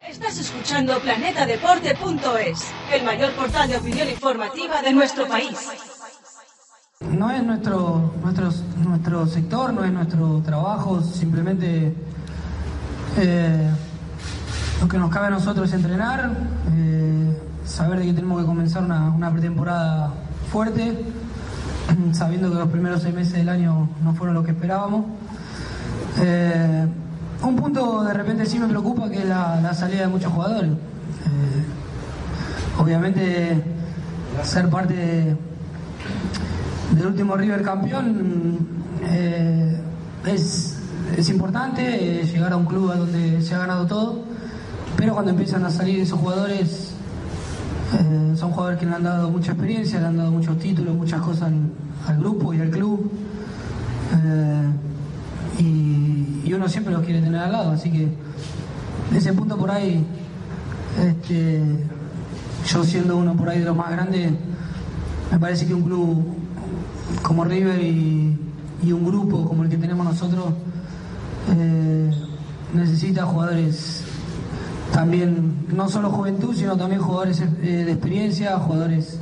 Estás escuchando planetadeporte.es, el mayor portal de opinión informativa de nuestro país. No es nuestro, nuestro, nuestro sector, no es nuestro trabajo, simplemente eh, lo que nos cabe a nosotros es entrenar, eh, saber de que tenemos que comenzar una, una pretemporada fuerte, sabiendo que los primeros seis meses del año no fueron lo que esperábamos. Eh, de repente sí me preocupa que la, la salida de muchos jugadores. Eh, obviamente ser parte de- del último River campeón eh, es, es importante, eh, llegar a un club a donde se ha ganado todo, pero cuando empiezan a salir esos jugadores, son jugadores que le han dado mucha experiencia, le han dado muchos títulos, muchas cosas al grupo y al club. Y, uno siempre los quiere tener al lado, así que de ese punto por ahí, este, yo siendo uno por ahí de los más grandes, me parece que un club como River y, un grupo como el que tenemos nosotros eh, necesita jugadores también, no solo juventud, sino también jugadores eh, de experiencia, jugadores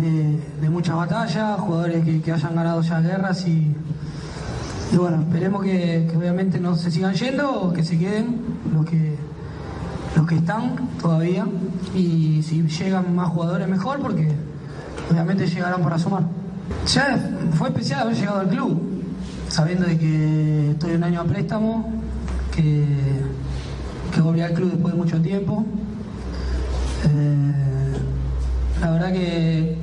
de, muchas batallas, jugadores que hayan ganado ya guerras y, y bueno, esperemos que, obviamente no se sigan yendo o que se queden los que los que están todavía y si llegan más jugadores mejor porque obviamente llegarán para sumar. Ya fue especial haber llegado al club, sabiendo de que estoy un año a préstamo, que, que volví al club después de mucho tiempo. Eh, la verdad que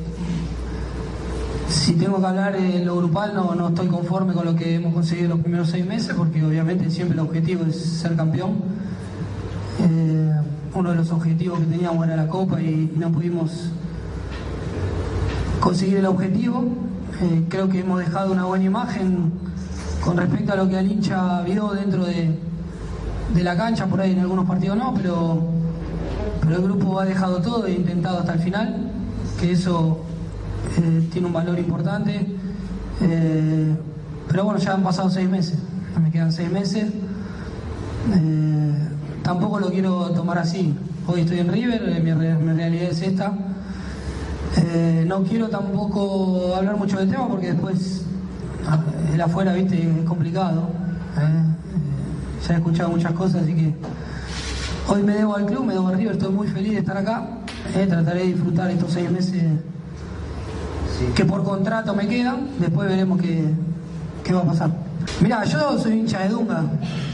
si tengo que hablar en lo grupal no, no estoy conforme con lo que hemos conseguido los primeros seis meses porque obviamente siempre el objetivo es ser campeón. Eh, uno de los objetivos que teníamos era la copa y, no pudimos conseguir el objetivo. Eh, creo que hemos dejado una buena imagen con respecto a lo que el hincha vio dentro de, de la cancha, por ahí en algunos partidos no, pero, pero el grupo ha dejado todo e intentado hasta el final, que eso tiene un valor importante. Eh, pero bueno, ya han pasado seis meses, me quedan seis meses. Eh, tampoco lo quiero tomar así. Hoy estoy en River, eh, mi, mi realidad es esta. No quiero tampoco hablar mucho del tema porque después ah, el afuera, viste, es complicado. ya he escuchado muchas cosas, así que hoy me debo al club, me debo a River, estoy muy feliz de estar acá. Trataré de disfrutar estos seis meses que por contrato me quedan, después veremos qué, qué va a pasar. Mira, yo soy hincha de Dunga,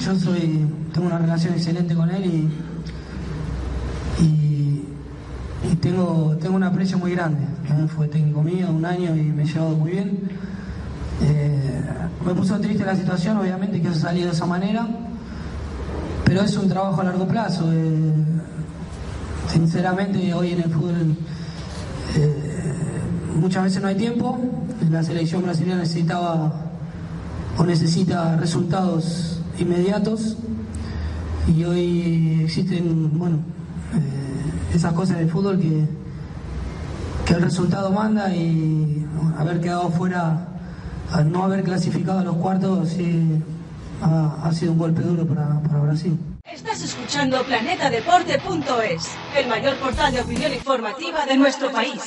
yo soy, tengo una relación excelente con él y, y, tengo, tengo un aprecio muy grande. Fue técnico mío un año y me he llevado muy bien. Eh, me puso triste la situación, obviamente, que haya salido de esa manera, pero es un trabajo a largo plazo. eh, sinceramente, hoy en el fútbol muchas veces no hay tiempo. La selección brasileña necesitaba o necesita resultados inmediatos y hoy existen, bueno, eh, esas cosas del fútbol que, que el resultado manda y haber quedado fuera, no haber clasificado a los cuartos, ha sido un golpe duro para, para Brasil. Estás escuchando planetadeporte.es, el mayor portal de opinión informativa de nuestro país.